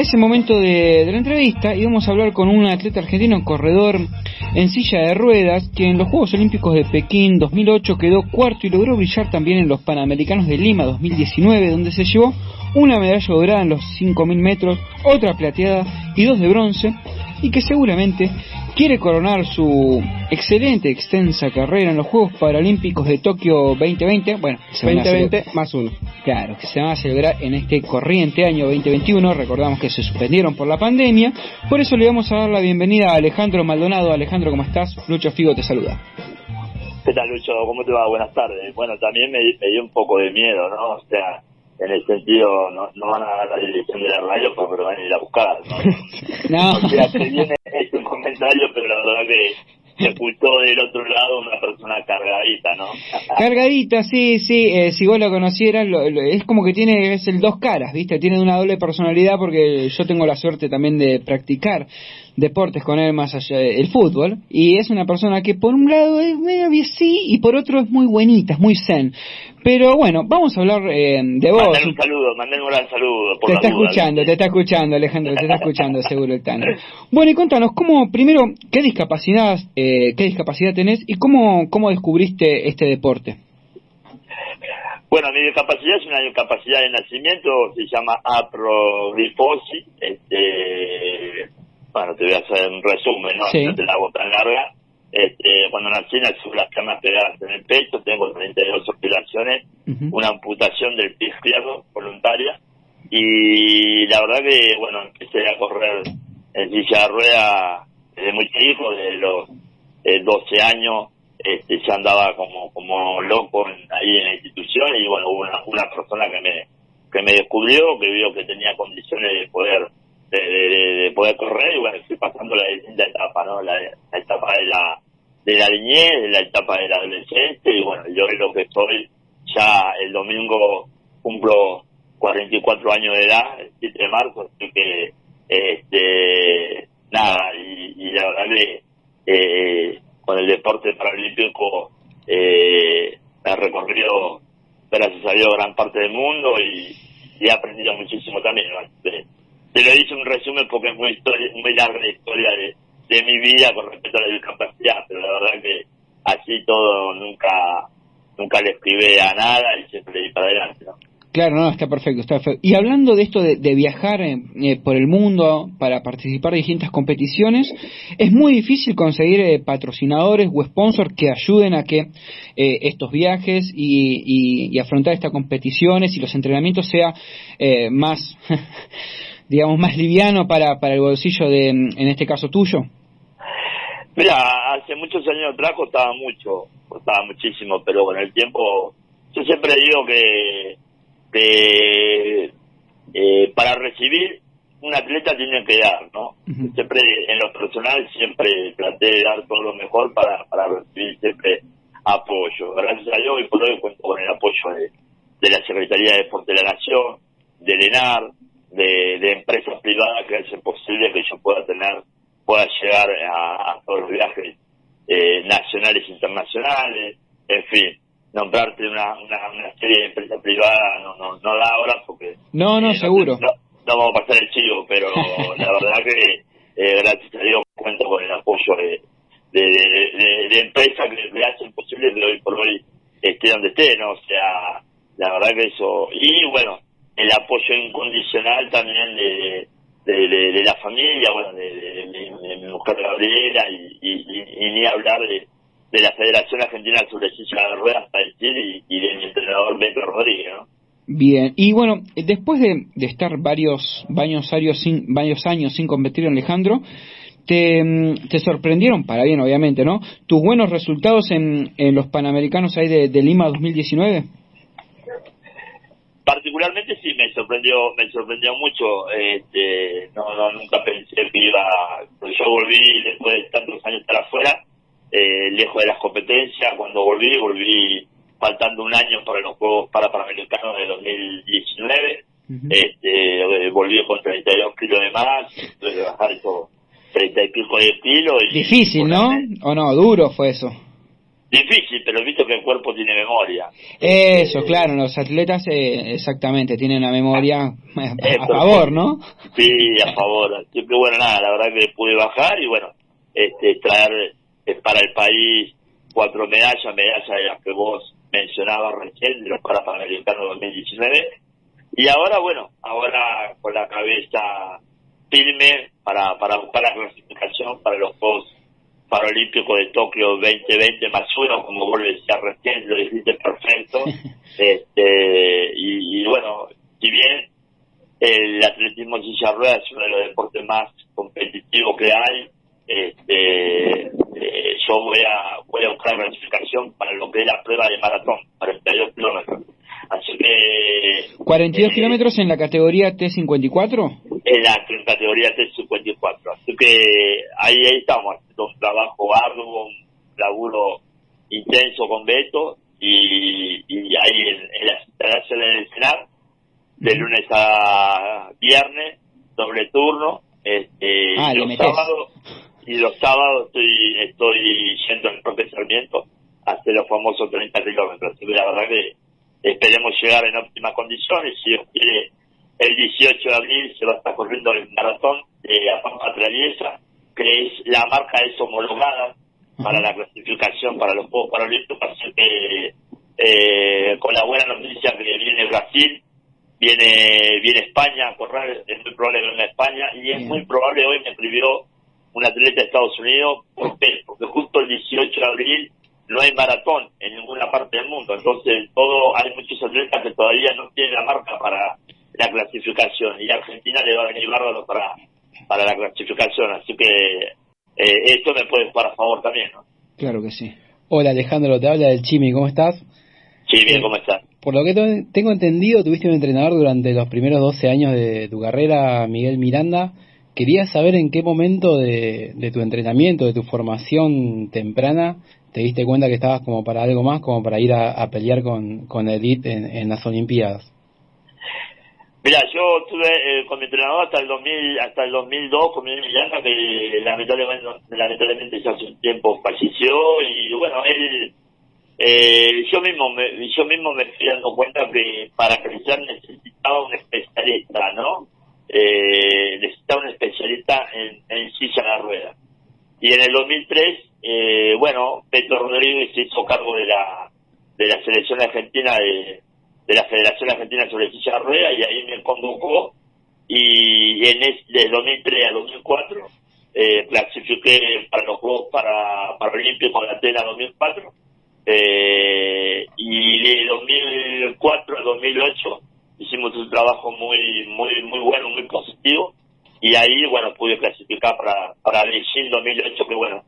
es el momento de, la entrevista y vamos a hablar con un atleta argentino, corredor en silla de ruedas, que en los Juegos Olímpicos de Pekín 2008 quedó cuarto y logró brillar también en los Panamericanos de Lima 2019, donde se llevó una medalla dorada en los 5.000 metros, otra plateada y dos de bronce, y que seguramente quiere coronar su excelente, extensa carrera en los Juegos Paralímpicos de Tokio 2020. Bueno, 2020 más uno. Claro, que se van a celebrar en este corriente año 2021. Recordamos que se suspendieron por la pandemia. Por eso le vamos a dar la bienvenida a Alejandro Maldonado. Alejandro, ¿cómo estás? Lucho Figo te saluda. ¿Qué tal, Lucho? ¿Cómo te va? Buenas tardes. Bueno, también me, me dio un poco de miedo, ¿no? O sea, en el sentido, no, no van a dar la dirección de la radio, pues, pero van a ir a buscar, ¿no? no. O sea, viene un comentario, pero la verdad que se ocultó del otro lado una persona cargadita, ¿no? cargadita, sí, sí, eh, si vos lo conocieras, es como que tiene, es el dos caras, ¿viste? Tiene una doble personalidad porque yo tengo la suerte también de practicar deportes con él más allá del fútbol y es una persona que por un lado es medio sí y por otro es muy buenita, es muy zen. Pero bueno, vamos a hablar eh, de vos. Mandale un saludo, mandale un gran saludo. te está escuchando, te está escuchando Alejandro, te está escuchando seguro el Tano. Bueno, y contanos, ¿cómo, primero, qué discapacidad, eh, qué discapacidad tenés y cómo, cómo descubriste este deporte? Bueno, mi discapacidad es una discapacidad de nacimiento, se llama aprogrifosis, este, bueno, te voy a hacer un resumen, ¿no? No te la hago tan larga. Este, cuando nací nací con las piernas pegadas en el pecho, tengo 32 oscilaciones, una amputación del pie izquierdo voluntaria y la verdad que, bueno, empecé a correr en silla de rueda desde muy chico, desde los 12 eh, años, este, ya andaba como como loco ahí en la institución y bueno, hubo una, una persona que me que me descubrió, que vio que tenía condiciones de poder de, poder correr y bueno, estoy pasando la distinta etapa, ¿no? La, etapa de la de la niñez, la etapa de la adolescencia y bueno, yo lo que estoy ya el domingo cumplo 44 años de edad, el 7 de marzo, así que este nada, y, la verdad que eh, con el deporte paralímpico eh, he recorrido, gracias a Dios, gran parte del mundo y, he aprendido muchísimo también. Te lo hice un resumen porque es muy, historia, muy larga la historia de, de mi vida con respecto a la discapacidad, pero la verdad que así todo nunca nunca le escribí a nada y siempre di para adelante. ¿no? Claro, no, está perfecto, está perfecto. Y hablando de esto de, viajar eh, eh, por el mundo para participar de distintas competiciones, es muy difícil conseguir eh, patrocinadores o sponsors que ayuden a que estos viajes y, y, afrontar estas competiciones y los entrenamientos sea más, digamos, más liviano para, para el bolsillo de, en este caso tuyo. Mira, hace muchos años atrás costaba mucho, costaba muchísimo, pero con el tiempo, yo siempre digo que que eh, para recibir un atleta tiene que dar, ¿no? Siempre en lo personal siempre traté de dar todo lo mejor para, para recibir siempre apoyo. Gracias a Dios y por hoy cuento con el apoyo de, de la Secretaría de Deporte de la Nación, del ENAR, de, de empresas privadas que hacen posible que yo pueda tener, pueda llegar a, todos los viajes eh, nacionales e internacionales, en fin nombrarte una, una, una serie de empresas privadas no, no, no da ahora porque... No, no, eh, seguro. No, vamos a pasar el chivo, pero la verdad que eh, gracias a Dios cuento con el apoyo de, de, de, empresas que me hacen posible que hoy por hoy esté donde esté, ¿no? O sea, la verdad que eso... Y bueno, el apoyo incondicional también de, de, la familia, bueno, de, mi mujer Gabriela y, y ni hablar de de la Federación Argentina sobre Silla de Ruedas para y, y de mi entrenador Beto Rodríguez, ¿no? Bien, y bueno, después de, estar varios, varios, años sin, varios años sin competir en Alejandro, te, te, sorprendieron, para bien obviamente, ¿no? ¿Tus buenos resultados en, en los Panamericanos ahí de, de, Lima 2019? Particularmente sí, sorprendió me sorprendió mucho. Este, no, no Nunca pensé que iba... Yo volví después de tantos años estar afuera eh, lejos de las competencias. Cuando volví, volví faltando un año para los Juegos para Panamericanos de 2019. este, eh, volví con 32 kilos de más, tuve que bajar esos 30 y pico de kilos. Difícil, ¿no? ¿O no? Duro fue eso. Difícil, pero visto que el cuerpo tiene memoria. Eso, claro, los atletas eh, exactamente tienen una memoria a, favor, ¿no? Sí, a favor. Que bueno, nada, la verdad que pude bajar y bueno, este, traer eh, para el país cuatro medallas, medallas de las que vos mencionabas recién, de los Parapanamericanos 2019. Y ahora, bueno, ahora con la cabeza firme para, para buscar la clasificación para los Juegos Paralímpicos de Tokio 2020 más uno, como vos le decías recién, lo dijiste perfecto. este, y, bueno, si bien el atletismo en silla rueda es uno de los deportes más competitivos que hay, este, eh, yo voy a, voy a buscar clasificación para lo que es la prueba de maratón, 42 kilómetros. Así que... ¿42 eh, kilómetros en la categoría T54? En la categoría T54. Así que ahí, ahí estamos, un trabajo arduo, un laburo intenso con Beto y, y ahí en, las instalaciones del CENAR, de lunes a viernes, doble turno, este, ah, los sábados y los sábados estoy estoy yendo al propio Sarmiento a hacer los famosos 30 kilómetros. Así que la verdad que esperemos llegar en óptimas condiciones. Si Dios quiere, el 18 de abril se va a estar corriendo el maratón de Pampa Traviesa, que es la marca es homologada para la clasificación para los Juegos Paralímpicos. Así que eh, con la buena noticia que viene Brasil, viene viene España a correr, es muy probable que venga España y es muy probable, hoy me escribió un atleta de Estados Unidos, porque justo el 18 de abril no hay maratón en ninguna parte del mundo, entonces todo hay muchos atletas que todavía no tienen la marca para la clasificación y Argentina le va a venir bárbaro para, para la clasificación, así que eh, esto me puede jugar a favor también, ¿no? Claro que sí. Hola Alejandro, te habla del Chimi, ¿cómo estás? Sí, bien, ¿cómo estás? Por lo que tengo entendido, tuviste un entrenador durante los primeros 12 años de tu carrera, Miguel Miranda. Quería saber en qué momento de, tu entrenamiento, de tu formación temprana, te diste cuenta que estabas como para algo más, como para ir a, pelear con, con Edith en, las Olimpiadas. Mira, yo estuve eh, con mi entrenador hasta el 2000, hasta el 2002 con mi Miranda, que lamentablemente, lamentablemente ya hace un tiempo falleció y bueno, él, eh, yo mismo me, yo mismo me fui dando cuenta que para crecer necesitaba un especialista, ¿no? eh, necesitaba un especialista en, en silla de rueda. Y en el 2003, eh, bueno, Beto Rodríguez se hizo cargo de la, de la selección argentina, de, de la Federación Argentina sobre silla de rueda, y ahí me convocó. Y en de 2003 a 2004 eh, clasifiqué para los Juegos para Olímpicos de Atenas 2004. Eh, y de 2004 a 2008 hicimos un trabajo muy muy muy bueno, muy positivo y ahí, bueno, pude clasificar para, para Beijing 2008, que bueno,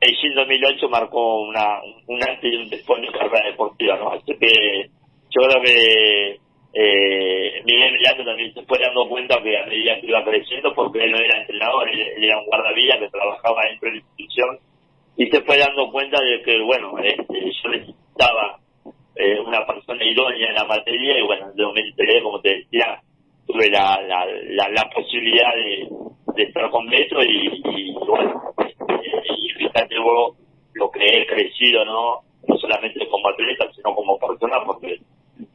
Beijing 2008 marcó una, un antes y un después de carrera deportiva, ¿no? Así que yo creo que eh, Miguel Milano también se fue dando cuenta que a medida que iba creciendo, porque él no era entrenador, él, era un guardavía que trabajaba dentro de la institución, y se fue dando cuenta de que, bueno, este, yo necesitaba eh, una persona idónea en la materia y bueno, en 2003, como te decía, tuve la, la, la, posibilidad de, estar con Beto y, y bueno, eh, y fíjate vos lo que he crecido, ¿no? No solamente como atleta, sino como persona, porque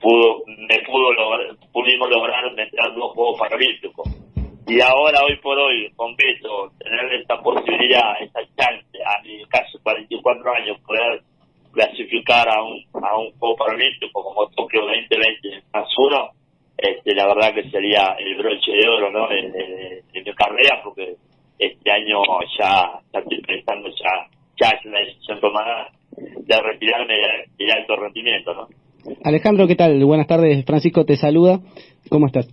pudo, me pudo lograr, pudimos lograr meter dos Juegos Paralímpicos. Y ahora, hoy por hoy, con Beto, tener esta posibilidad, esta chance, a mi caso 44 años, poder clasificar a un, a un Juego Paralímpico como Tokio 2020 más uno, este, la verdad que sería el broche de oro ¿no? de, mi carrera, porque este año ya, estoy pensando, ya, ya es una decisión tomada de retirarme de, alto rendimiento. ¿no? Alejandro, ¿qué tal? Buenas tardes, Francisco te saluda. ¿Cómo estás?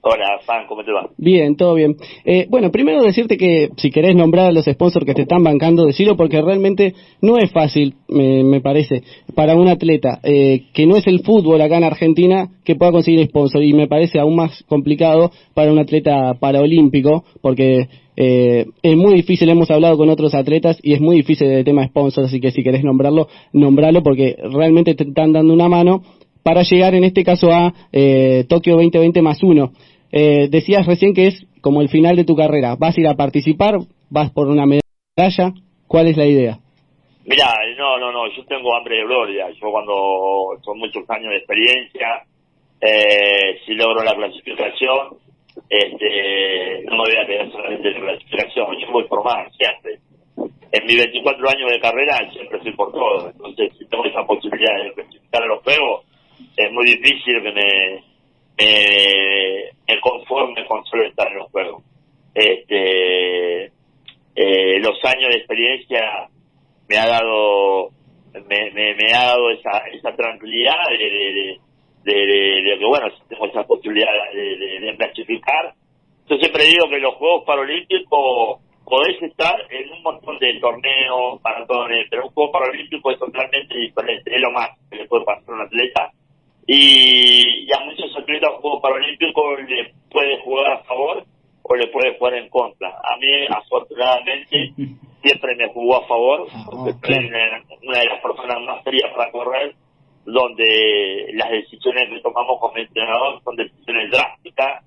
Hola, Fan, ¿cómo te va? Bien, todo bien. Eh, bueno, primero decirte que si querés nombrar a los sponsors que te están bancando, decirlo porque realmente no es fácil, me, parece, para un atleta eh, que no es el fútbol acá en Argentina que pueda conseguir sponsor y me parece aún más complicado para un atleta paraolímpico porque eh, es muy difícil, hemos hablado con otros atletas y es muy difícil el tema sponsor, así que si querés nombrarlo, nombralo porque realmente te están dando una mano para llegar en este caso a Tokio 2020 más uno. Eh, decías recién que es como el final de tu carrera. ¿Vas a ir a participar? ¿Vas por una medalla? ¿Cuál es la idea? Mira, no, no, no, yo tengo hambre de gloria. Yo cuando son muchos años de experiencia, eh, si logro la clasificación, este, no me voy a quedar solamente en la clasificación, yo voy por más, siempre. En mis 24 años de carrera siempre fui por todo, entonces si tengo esa posibilidad de clasificar a los juegos, es muy difícil que me, me, conforme con solo estar en los juegos. Este, eh, los años de experiencia me ha dado me, me, ha dado esa, esa tranquilidad de, de, que, bueno, tengo esa posibilidad de, clasificar. Yo siempre digo que los Juegos Paralímpicos podés estar en un montón de torneos, maratones, pero un Juego Paralímpico es totalmente diferente, es lo más que le puede pasar a un atleta. Y, a muchos atletas Juegos Paralímpicos le puede jugar a favor o le puede jugar en contra. A mí, afortunadamente, siempre me jugó a favor, ah, porque una de las personas más frías para correr, donde las decisiones que tomamos como entrenador son decisiones drásticas,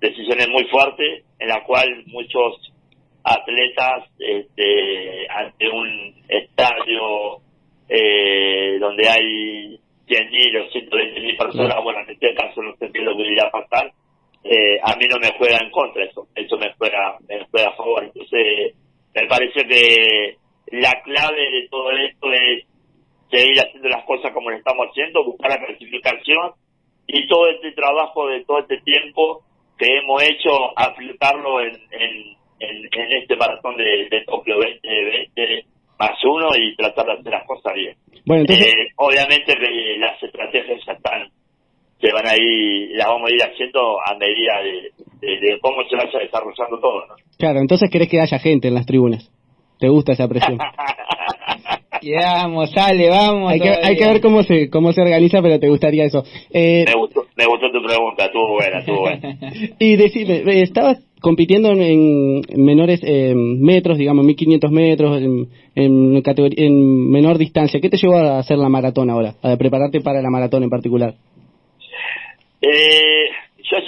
decisiones muy fuertes, en la cual muchos atletas este, ante un estadio eh, donde hay 100.000 o 120.000 personas, bueno, en este caso no sé qué lo que iría a pasar, eh, a mí no me juega en contra eso, eso me juega, me juega a favor. Entonces, me parece que la clave de todo esto es seguir haciendo las cosas como lo estamos haciendo, buscar la clasificación y todo este trabajo de todo este tiempo que hemos hecho, aplicarlo en, en, en, este maratón de, de Tokio 2020 más uno y tratar de hacer las cosas bien. Bueno, entonces... Eh, obviamente que las estrategias ya están, se van a ir, las vamos a ir haciendo a medida de, cómo se vaya desarrollando todo. ¿no? Claro, entonces querés que haya gente en las tribunas. ¿Te gusta esa presión? vamos, sale, vamos. Hay que, hay que, ver cómo se cómo se organiza, pero te gustaría eso. Eh, me, gustó, me gustó tu pregunta, estuvo buena, estuvo buena. y decime, eh, estabas compitiendo en, menores eh, metros, digamos, 1500 metros, en, en, en menor distancia. ¿Qué te llevó a hacer la maratón ahora? A prepararte para la maratón en particular. Eh, yo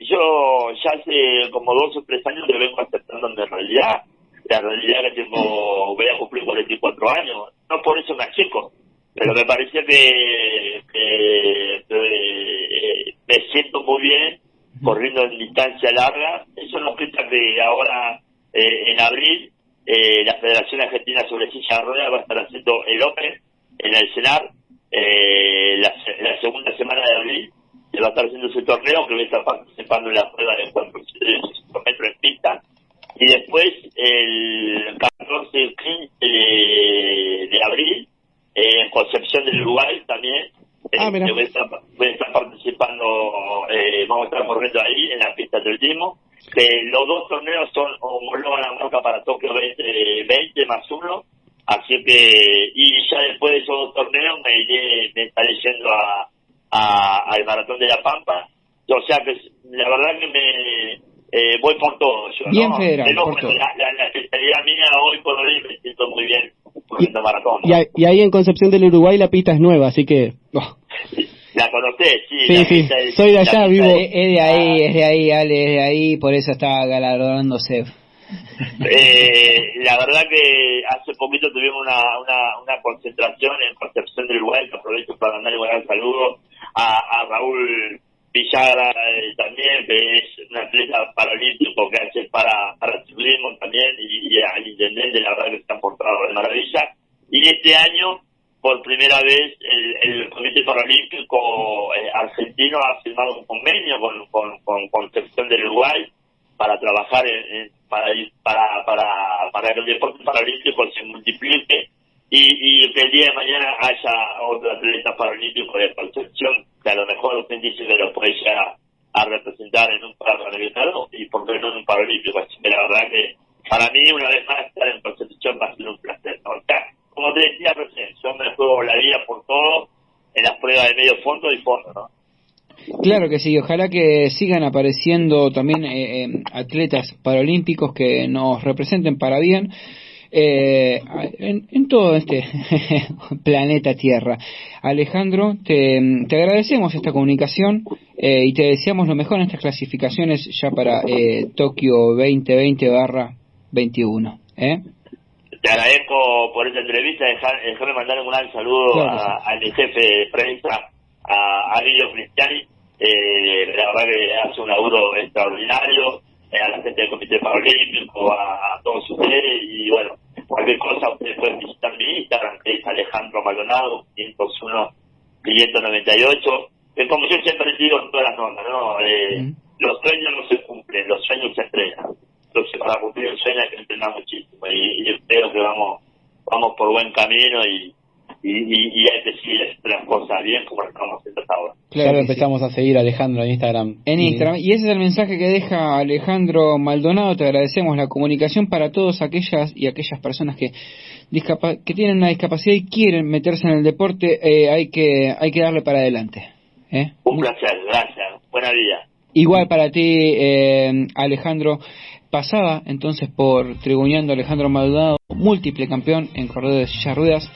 yo ya hace como dos o tres años que vengo aceptando en realidad la realidad que tengo, voy a cumplir 44 años, no por eso me achico, pero me parece que, me siento muy bien corriendo en distancia larga, eso nos quita que ahora eh, en abril eh, la Federación Argentina sobre Silla de Ruedas va a estar haciendo el Open en el CENAR eh, la, la, segunda semana de abril se va a estar haciendo ese torneo que voy a estar participando en la prueba de 4 metros en pista. Y después el 14 y 15 de, abril en Concepción del Uruguay también ah, eh, voy, a estar, participando eh, vamos a estar corriendo ahí en la pista del Timo los dos torneos son homologan la marca para Tokio 20, más uno así que y ya después de esos dos torneos me iré me estaré yendo a, a, al maratón de la Pampa o sea que la verdad que me eh, voy por todo. Yo, bien federal, por todo. La, la, especialidad mía hoy por hoy me siento muy bien corriendo maratón. Y, ahí en Concepción del Uruguay la pista es nueva, así que... Oh. La conocés, sí. Sí, sí, soy de allá, vivo... Es, de ahí, es de ahí, Ale, es de ahí, por eso está galardonándose. Eh, la verdad que hace poquito tuvimos una, una, una concentración en Concepción del Uruguay, que aprovecho para mandarle un gran saludo a, a Raúl Villagra eh, también, que es un atleta paralímpico que hace para, para ciclismo también, y, al intendente, la verdad que se han portado de maravilla. Y este año, por primera vez, el, Comité Paralímpico eh, Argentino ha firmado un convenio con, con, con Concepción del Uruguay para trabajar en, para, para, para, para que el deporte paralímpico se multiplique y, y que el día de mañana haya otro atleta paralímpico de Concepción que a lo mejor usted dice que lo puede llegar a, representar en un Panamericano y por qué no en un Paralímpico. Así que la verdad que para mí, una vez más, estar en Concepción va a ser un placer. O sea, como te decía recién, yo me juego la vida por todo en las pruebas de medio fondo y fondo, ¿no? Claro que sí, ojalá que sigan apareciendo también eh, eh, atletas paralímpicos que nos representen para bien eh, en, todo este planeta Tierra. Alejandro, te, agradecemos esta comunicación eh, y te deseamos lo mejor en estas clasificaciones ya para eh, Tokio 2020 barra 21. ¿eh? Te agradezco por esta entrevista. Déjame mandar un gran saludo a, mi jefe de prensa, a, a Cristiani. Eh, la verdad que hace un laburo extraordinario. Eh, a la gente del Comité Paralímpico, a, a, todos ustedes. Y bueno, cualquier cosa ustedes pueden visitar mi Instagram, que es Alejandro Maldonado, 501 598. Es como yo siempre digo en todas las notas, ¿no? Eh, los sueños no se cumplen, los sueños se entrenan. Entonces, para cumplir el sueño hay que entrenar muchísimo. Y, y creo que vamos vamos por buen camino y, y, y, hay que seguir las cosas bien como estamos haciendo hasta ahora. Claro, empezamos a seguir Alejandro en Instagram. En Instagram, y ese es el mensaje que deja Alejandro Maldonado. Te agradecemos la comunicación para todos aquellas y aquellas personas que que tienen una discapacidad y quieren meterse en el deporte. Eh, hay que hay que darle para adelante. ¿eh? Un placer, gracias. Buena vida. Igual para ti, eh, Alejandro. Pasaba entonces por Tribuñando Alejandro Maldonado, múltiple campeón en corredor de silla ruedas.